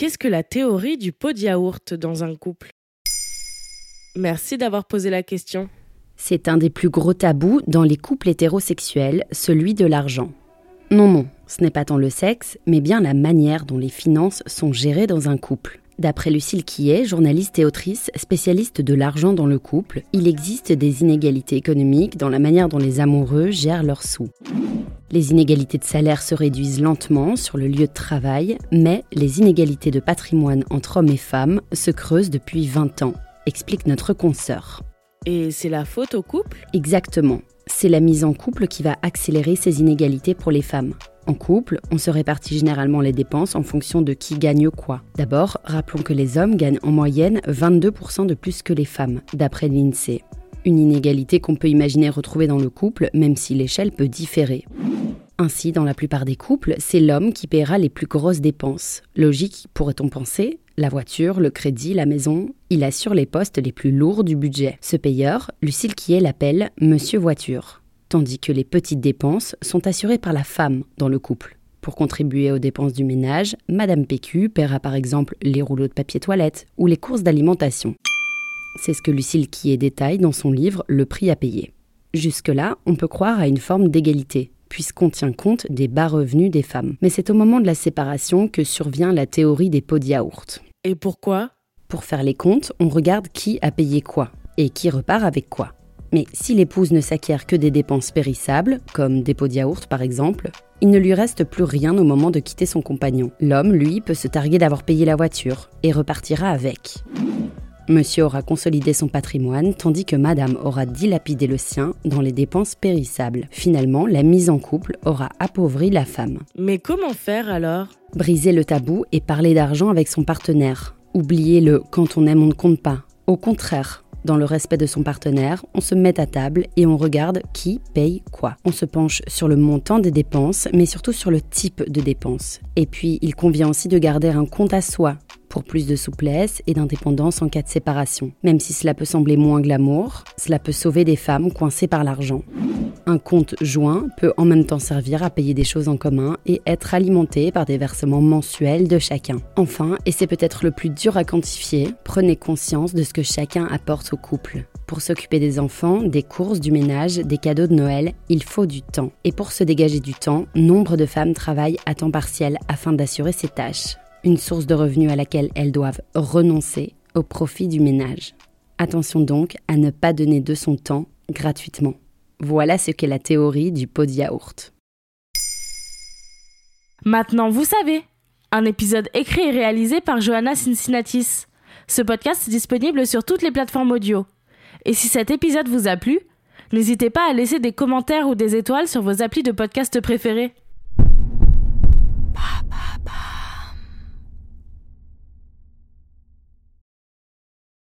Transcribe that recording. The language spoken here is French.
Qu'est-ce que la théorie du pot de yaourt dans un couple? Merci d'avoir posé la question. C'est un des plus gros tabous dans les couples hétérosexuels, celui de l'argent. Non, non, ce n'est pas tant le sexe, mais bien la manière dont les finances sont gérées dans un couple. D'après Lucille Quillet, journaliste et autrice spécialiste de l'argent dans le couple, il existe des inégalités économiques dans la manière dont les amoureux gèrent leurs sous. Les inégalités de salaire se réduisent lentement sur le lieu de travail, mais les inégalités de patrimoine entre hommes et femmes se creusent depuis 20 ans, explique notre consoeur. Et c'est la faute au couple? Exactement. C'est la mise en couple qui va accélérer ces inégalités pour les femmes. En couple, on se répartit généralement les dépenses en fonction de qui gagne quoi. D'abord, rappelons que les hommes gagnent en moyenne 22% de plus que les femmes, d'après l'INSEE. Une inégalité qu'on peut imaginer retrouver dans le couple, même si l'échelle peut différer. Ainsi, dans la plupart des couples, c'est l'homme qui paiera les plus grosses dépenses. Logique, pourrait-on penser La voiture, le crédit, la maison, il assure les postes les plus lourds du budget. Ce payeur, Lucille Quillet l'appelle Monsieur Voiture tandis que les petites dépenses sont assurées par la femme dans le couple. Pour contribuer aux dépenses du ménage, Madame PQ paiera par exemple les rouleaux de papier toilette ou les courses d'alimentation. C'est ce que Lucille Quillet détaille dans son livre Le prix à payer. Jusque-là, on peut croire à une forme d'égalité, puisqu'on tient compte des bas revenus des femmes. Mais c'est au moment de la séparation que survient la théorie des pots de yaourt. Et pourquoi? Pour faire les comptes, on regarde qui a payé quoi et qui repart avec quoi. Mais si l'épouse ne s'acquiert que des dépenses périssables, comme des pots de yaourt par exemple, il ne lui reste plus rien au moment de quitter son compagnon. L'homme, lui, peut se targuer d'avoir payé la voiture et repartira avec. Monsieur aura consolidé son patrimoine, tandis que Madame aura dilapidé le sien dans les dépenses périssables. Finalement, la mise en couple aura appauvri la femme. Mais comment faire alors? Briser le tabou et parler d'argent avec son partenaire. Oublier le quand on aime on ne compte pas. Au contraire, dans le respect de son partenaire, on se met à table et on regarde qui paye quoi. On se penche sur le montant des dépenses, mais surtout sur le type de dépenses. Et puis, il convient aussi de garder un compte à soi pour plus de souplesse et d'indépendance en cas de séparation. Même si cela peut sembler moins glamour, cela peut sauver des femmes coincées par l'argent. Un compte joint peut en même temps servir à payer des choses en commun et être alimenté par des versements mensuels de chacun. Enfin, et c'est peut-être le plus dur à quantifier, prenez conscience de ce que chacun apporte au couple. Pour s'occuper des enfants, des courses, du ménage, des cadeaux de Noël, il faut du temps. Et pour se dégager du temps, nombre de femmes travaillent à temps partiel afin d'assurer ces tâches une source de revenus à laquelle elles doivent renoncer au profit du ménage. Attention donc à ne pas donner de son temps gratuitement. Voilà ce qu'est la théorie du pot de yaourt. Maintenant, vous savez. Un épisode écrit et réalisé par Johanna Cincinnatis. Ce podcast est disponible sur toutes les plateformes audio. Et si cet épisode vous a plu, n'hésitez pas à laisser des commentaires ou des étoiles sur vos applis de podcast préférés.